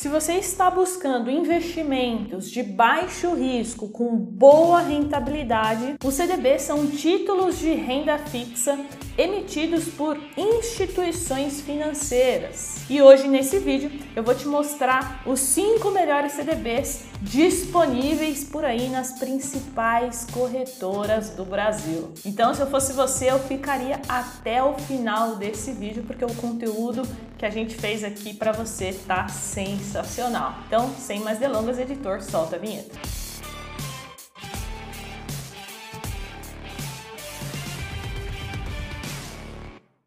Se você está buscando investimentos de baixo risco com boa rentabilidade, os CDBs são títulos de renda fixa emitidos por instituições financeiras. E hoje nesse vídeo eu vou te mostrar os cinco melhores CDBs disponíveis por aí nas principais corretoras do Brasil. Então, se eu fosse você, eu ficaria até o final desse vídeo porque o conteúdo que a gente fez aqui para você tá sensacional. Então, sem mais delongas, editor, solta a vinheta.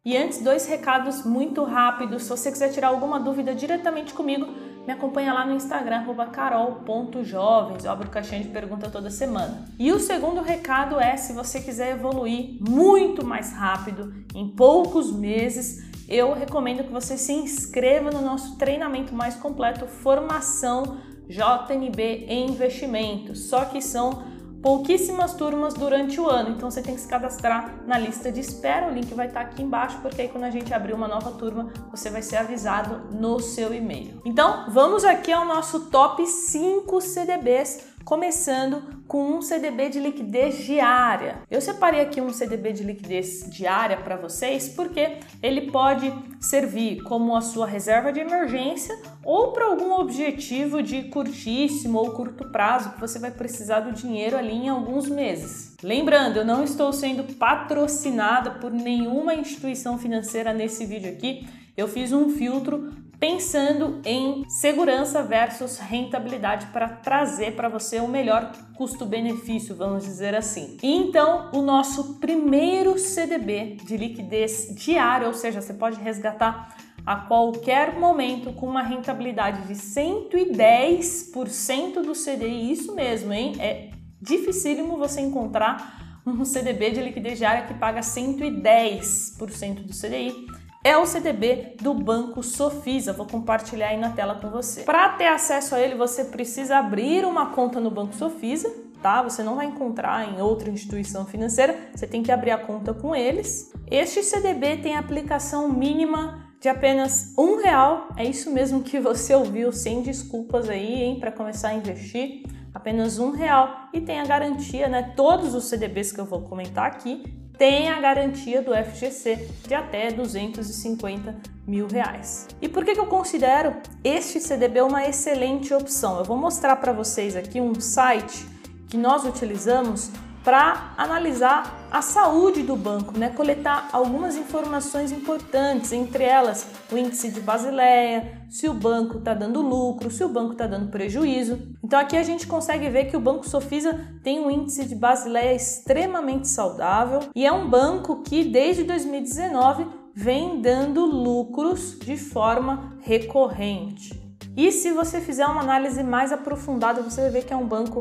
E antes, dois recados muito rápidos. Se você quiser tirar alguma dúvida diretamente comigo, me acompanha lá no Instagram, carol.jovens. Eu abro caixinha de pergunta toda semana. E o segundo recado é: se você quiser evoluir muito mais rápido, em poucos meses, eu recomendo que você se inscreva no nosso treinamento mais completo, Formação JNB em Investimentos. Só que são pouquíssimas turmas durante o ano, então você tem que se cadastrar na lista de espera. O link vai estar aqui embaixo, porque aí quando a gente abrir uma nova turma, você vai ser avisado no seu e-mail. Então, vamos aqui ao nosso top 5 CDBs começando com um CDB de liquidez diária. Eu separei aqui um CDB de liquidez diária para vocês porque ele pode servir como a sua reserva de emergência ou para algum objetivo de curtíssimo ou curto prazo que você vai precisar do dinheiro ali em alguns meses. Lembrando, eu não estou sendo patrocinada por nenhuma instituição financeira nesse vídeo aqui. Eu fiz um filtro pensando em segurança versus rentabilidade para trazer para você o melhor custo-benefício, vamos dizer assim. E então, o nosso primeiro CDB de liquidez diária, ou seja, você pode resgatar a qualquer momento com uma rentabilidade de 110% do CDI, isso mesmo, hein? É dificílimo você encontrar um CDB de liquidez diária que paga 110% do CDI é o CDB do Banco Sofisa. Vou compartilhar aí na tela com você. Para ter acesso a ele, você precisa abrir uma conta no Banco Sofisa, tá? Você não vai encontrar em outra instituição financeira, você tem que abrir a conta com eles. Este CDB tem aplicação mínima de apenas um real. É isso mesmo que você ouviu, sem desculpas aí, hein, para começar a investir. Apenas um real e tem a garantia, né? Todos os CDBs que eu vou comentar aqui tem a garantia do FGC de até 250 mil reais. E por que, que eu considero este CDB uma excelente opção? Eu vou mostrar para vocês aqui um site que nós utilizamos para analisar a saúde do banco, né? coletar algumas informações importantes, entre elas o índice de Basileia, se o banco está dando lucro, se o banco está dando prejuízo. Então aqui a gente consegue ver que o Banco Sofisa tem um índice de Basileia extremamente saudável e é um banco que desde 2019 vem dando lucros de forma recorrente. E se você fizer uma análise mais aprofundada, você vai ver que é um banco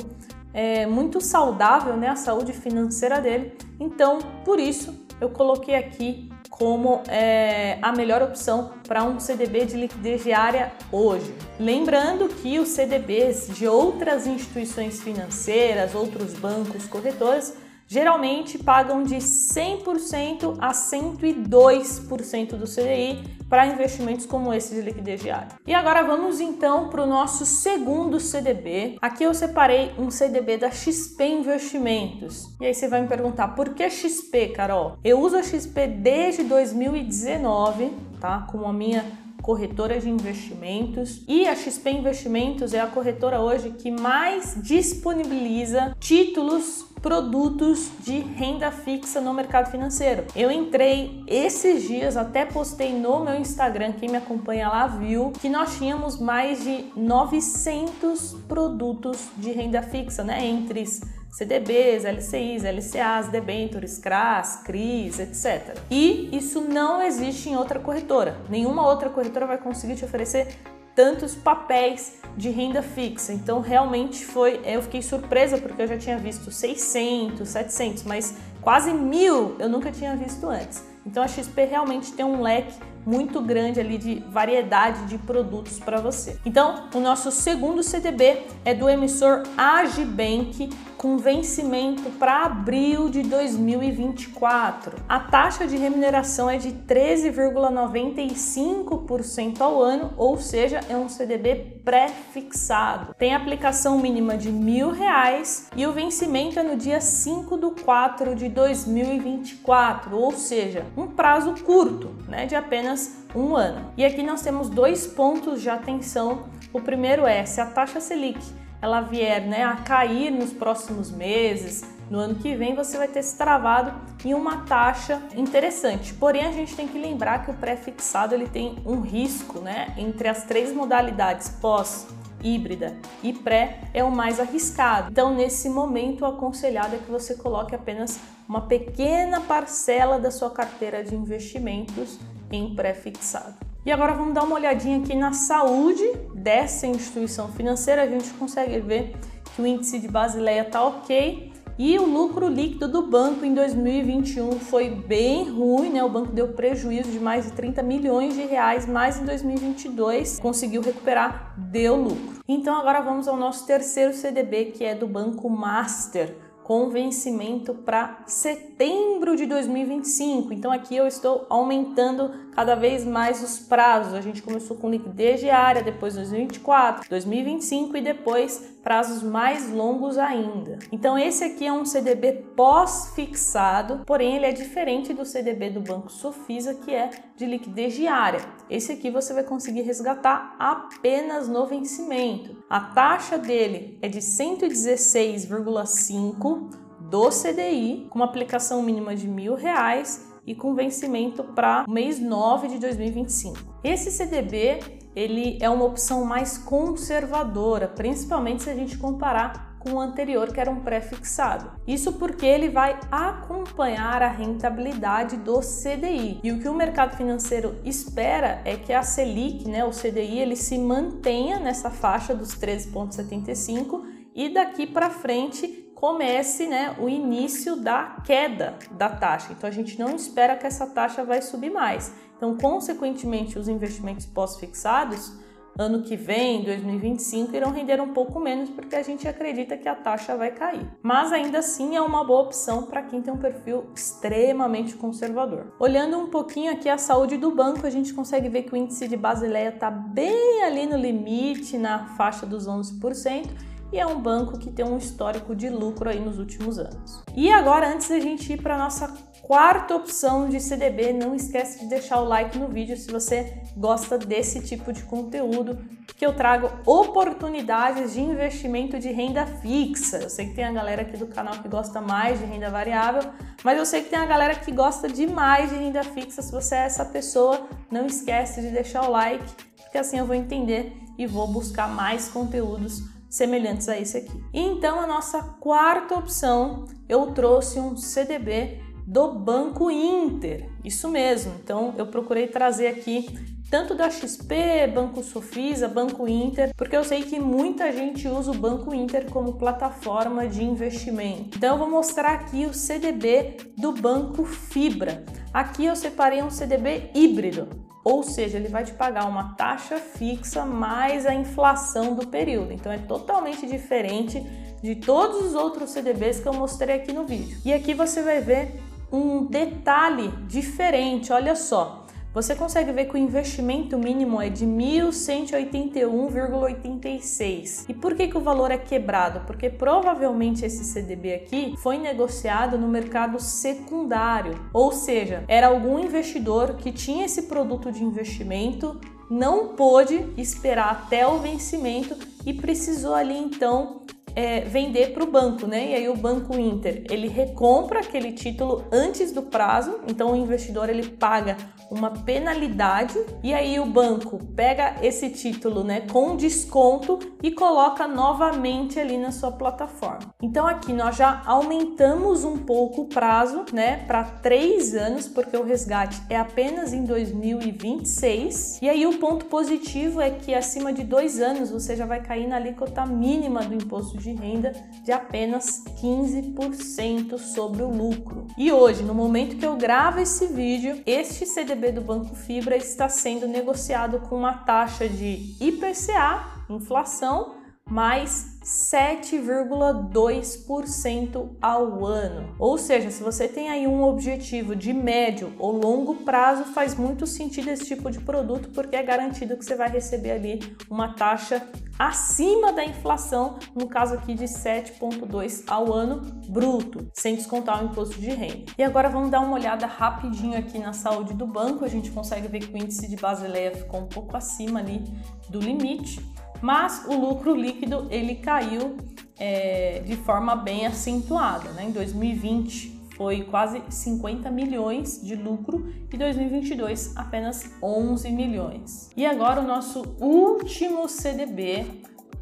é, muito saudável, né, a saúde financeira dele. Então, por isso, eu coloquei aqui como é, a melhor opção para um CDB de liquidez diária hoje. Lembrando que os CDBs de outras instituições financeiras, outros bancos, corretoras, geralmente pagam de 100% a 102% do CDI para investimentos como esse de liquidez diária. E agora vamos então para o nosso segundo CDB. Aqui eu separei um CDB da XP Investimentos. E aí você vai me perguntar, por que XP, Carol? Eu uso a XP desde 2019, tá? Como a minha corretora de investimentos e a XP Investimentos é a corretora hoje que mais disponibiliza títulos produtos de renda fixa no mercado financeiro. Eu entrei esses dias, até postei no meu Instagram, quem me acompanha lá viu, que nós tínhamos mais de 900 produtos de renda fixa, né? Entre CDBs, LCIs, LCAs, debentures, CRAs, CRIs, etc. E isso não existe em outra corretora. Nenhuma outra corretora vai conseguir te oferecer tantos papéis de renda fixa. Então, realmente foi. Eu fiquei surpresa porque eu já tinha visto 600, 700, mas quase mil eu nunca tinha visto antes. Então, a XP realmente tem um leque muito grande ali de variedade de produtos para você. Então, o nosso segundo CDB é do emissor Agibank com vencimento para abril de 2024. A taxa de remuneração é de 13,95% ao ano, ou seja, é um CDB pré-fixado. Tem aplicação mínima de mil reais e o vencimento é no dia 5 do 4 de 2024, ou seja, um prazo curto, né, de apenas um ano. E aqui nós temos dois pontos de atenção. O primeiro é se a taxa Selic ela vier né, a cair nos próximos meses, no ano que vem você vai ter se travado em uma taxa interessante. Porém, a gente tem que lembrar que o pré-fixado ele tem um risco, né, entre as três modalidades pós híbrida e pré é o mais arriscado. Então, nesse momento, o aconselhado é que você coloque apenas uma pequena parcela da sua carteira de investimentos em pré-fixado. E agora vamos dar uma olhadinha aqui na saúde dessa instituição financeira. A gente consegue ver que o índice de Basileia está ok e o lucro líquido do banco em 2021 foi bem ruim, né? O banco deu prejuízo de mais de 30 milhões de reais, mas em 2022 conseguiu recuperar, deu lucro. Então agora vamos ao nosso terceiro CDB, que é do Banco Master com vencimento para setembro de 2025. Então aqui eu estou aumentando cada vez mais os prazos. A gente começou com liquidez diária, depois 2024, 2025 e depois prazos mais longos ainda. Então esse aqui é um CDB pós-fixado, porém ele é diferente do CDB do Banco Sofisa, que é de liquidez diária. Esse aqui você vai conseguir resgatar apenas no vencimento. A taxa dele é de 116,5 do CDI, com uma aplicação mínima de mil reais e com vencimento para mês 9 de 2025. Esse CDB ele é uma opção mais conservadora, principalmente se a gente comparar com o anterior, que era um pré-fixado. Isso porque ele vai acompanhar a rentabilidade do CDI. E o que o mercado financeiro espera é que a Selic, né, o CDI, ele se mantenha nessa faixa dos 13,75 e daqui para frente comece né, o início da queda da taxa. Então a gente não espera que essa taxa vai subir mais. Então, consequentemente, os investimentos pós-fixados ano que vem, 2025, irão render um pouco menos porque a gente acredita que a taxa vai cair. Mas ainda assim é uma boa opção para quem tem um perfil extremamente conservador. Olhando um pouquinho aqui a saúde do banco, a gente consegue ver que o índice de Basileia está bem ali no limite, na faixa dos 11% e é um banco que tem um histórico de lucro aí nos últimos anos. E agora, antes da gente ir para a nossa quarta opção de CDB, não esquece de deixar o like no vídeo se você gosta desse tipo de conteúdo, que eu trago oportunidades de investimento de renda fixa. Eu sei que tem a galera aqui do canal que gosta mais de renda variável, mas eu sei que tem a galera que gosta demais de renda fixa. Se você é essa pessoa, não esquece de deixar o like, porque assim eu vou entender e vou buscar mais conteúdos semelhantes a esse aqui. Então, a nossa quarta opção, eu trouxe um CDB do Banco Inter. Isso mesmo. Então, eu procurei trazer aqui tanto da XP, Banco Sofisa, Banco Inter, porque eu sei que muita gente usa o Banco Inter como plataforma de investimento. Então eu vou mostrar aqui o CDB do Banco Fibra. Aqui eu separei um CDB híbrido. Ou seja, ele vai te pagar uma taxa fixa mais a inflação do período. Então é totalmente diferente de todos os outros CDBs que eu mostrei aqui no vídeo. E aqui você vai ver um detalhe diferente, olha só. Você consegue ver que o investimento mínimo é de 1.181,86. E por que, que o valor é quebrado? Porque provavelmente esse CDB aqui foi negociado no mercado secundário, ou seja, era algum investidor que tinha esse produto de investimento não pôde esperar até o vencimento e precisou ali então é, vender para o banco, né? E aí o Banco Inter ele recompra aquele título antes do prazo, então o investidor ele paga uma penalidade e aí o banco pega esse título, né, com desconto e coloca novamente ali na sua plataforma. Então aqui nós já aumentamos um pouco o prazo, né, para três anos, porque o resgate é apenas em 2026. E aí o ponto positivo é que acima de dois anos você já vai cair na alíquota mínima do imposto de renda de apenas 15% sobre o lucro. E hoje, no momento que eu gravo esse vídeo, este CDB do Banco Fibra está sendo negociado com uma taxa de IPCA, inflação, mais 7,2% ao ano. Ou seja, se você tem aí um objetivo de médio ou longo prazo, faz muito sentido esse tipo de produto porque é garantido que você vai receber ali uma taxa acima da inflação, no caso aqui de 7,2 ao ano bruto, sem descontar o imposto de renda. E agora vamos dar uma olhada rapidinho aqui na saúde do banco. A gente consegue ver que o índice de Basileia ficou um pouco acima ali do limite, mas o lucro líquido ele caiu é, de forma bem acentuada. Né? Em 2020 foi quase 50 milhões de lucro e 2022 apenas 11 milhões. E agora o nosso último CDB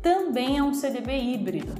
também é um CDB híbrido.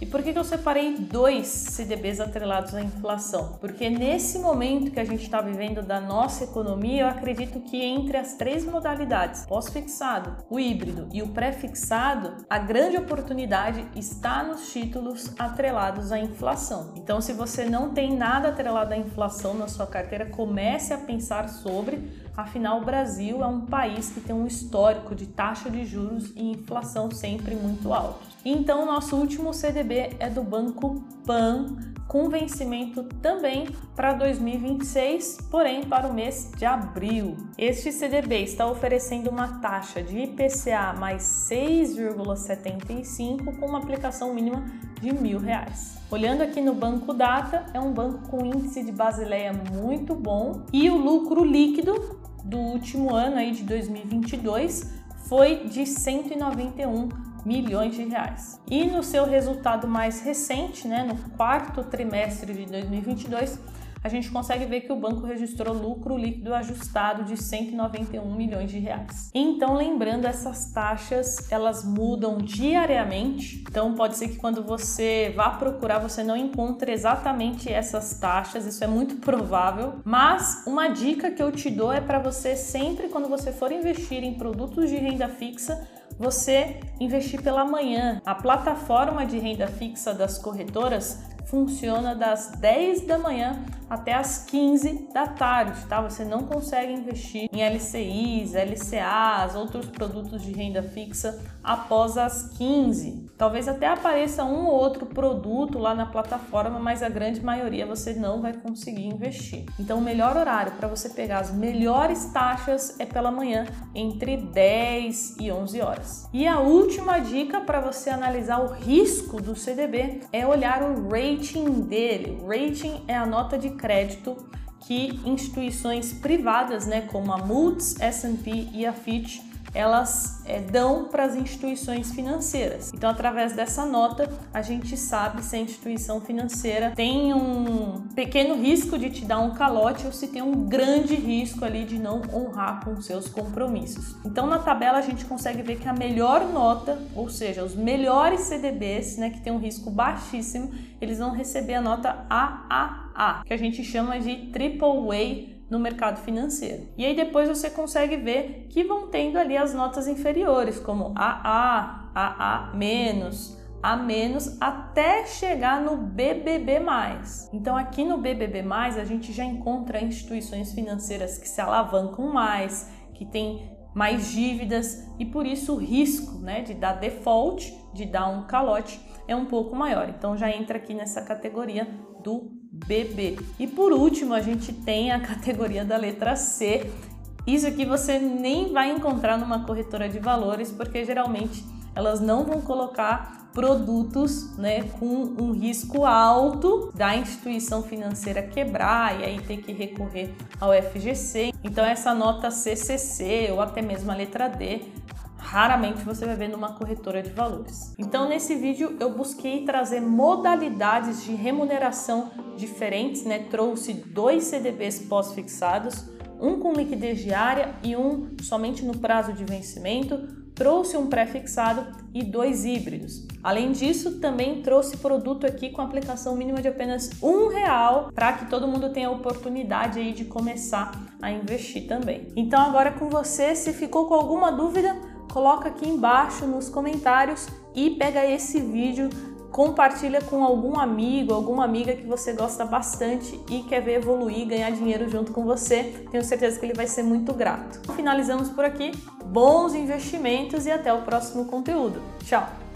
E por que, que eu separei dois CDBs atrelados à inflação? Porque nesse momento que a gente está vivendo da nossa economia, eu acredito que entre as três modalidades, pós-fixado, o híbrido e o pré-fixado, a grande oportunidade está nos títulos atrelados à inflação. Então, se você não tem nada atrelado à inflação na sua carteira, comece a pensar sobre Afinal, o Brasil é um país que tem um histórico de taxa de juros e inflação sempre muito altos. Então, nosso último CDB é do Banco Pan, com vencimento também para 2026, porém para o mês de abril. Este CDB está oferecendo uma taxa de IPCA mais 6,75 com uma aplicação mínima de mil reais. Olhando aqui no Banco Data, é um banco com índice de Basileia muito bom e o lucro líquido do último ano aí de 2022 foi de 191 milhões de reais. E no seu resultado mais recente, né, no quarto trimestre de 2022, a gente consegue ver que o banco registrou lucro líquido ajustado de 191 milhões de reais. Então, lembrando, essas taxas elas mudam diariamente. Então, pode ser que quando você vá procurar você não encontre exatamente essas taxas. Isso é muito provável. Mas uma dica que eu te dou é para você sempre quando você for investir em produtos de renda fixa você investir pela manhã. A plataforma de renda fixa das corretoras funciona das 10 da manhã até as 15 da tarde, tá? Você não consegue investir em LCIs, LCAs, outros produtos de renda fixa após as 15. Talvez até apareça um ou outro produto lá na plataforma, mas a grande maioria você não vai conseguir investir. Então, o melhor horário para você pegar as melhores taxas é pela manhã, entre 10 e 11 horas. E a última dica para você analisar o risco do CDB é olhar o rating dele. Rating é a nota de crédito que instituições privadas, né, como a Moody's, S&P e a Fitch, elas é, dão para as instituições financeiras. Então, através dessa nota, a gente sabe se a instituição financeira tem um pequeno risco de te dar um calote ou se tem um grande risco ali de não honrar com seus compromissos. Então, na tabela, a gente consegue ver que a melhor nota, ou seja, os melhores CDBs, né, que tem um risco baixíssimo, eles vão receber a nota AAA que a gente chama de triple A no mercado financeiro. E aí depois você consegue ver que vão tendo ali as notas inferiores, como AA, AA-, a menos até chegar no BBB+. Então aqui no BBB+, a gente já encontra instituições financeiras que se alavancam mais, que têm mais dívidas e por isso o risco, né, de dar default, de dar um calote é um pouco maior. Então já entra aqui nessa categoria do BB. E por último, a gente tem a categoria da letra C. Isso aqui você nem vai encontrar numa corretora de valores, porque geralmente elas não vão colocar produtos né, com um risco alto da instituição financeira quebrar e aí ter que recorrer ao FGC. Então essa nota CCC ou até mesmo a letra D raramente você vai ver numa corretora de valores. Então, nesse vídeo eu busquei trazer modalidades de remuneração diferentes, né? Trouxe dois CDBs pós-fixados, um com liquidez diária e um somente no prazo de vencimento. Trouxe um pré-fixado e dois híbridos. Além disso, também trouxe produto aqui com aplicação mínima de apenas um real para que todo mundo tenha a oportunidade aí de começar a investir também. Então agora com você, se ficou com alguma dúvida, coloca aqui embaixo nos comentários e pega esse vídeo, compartilha com algum amigo, alguma amiga que você gosta bastante e quer ver evoluir, ganhar dinheiro junto com você. Tenho certeza que ele vai ser muito grato. Finalizamos por aqui. Bons investimentos e até o próximo conteúdo. Tchau!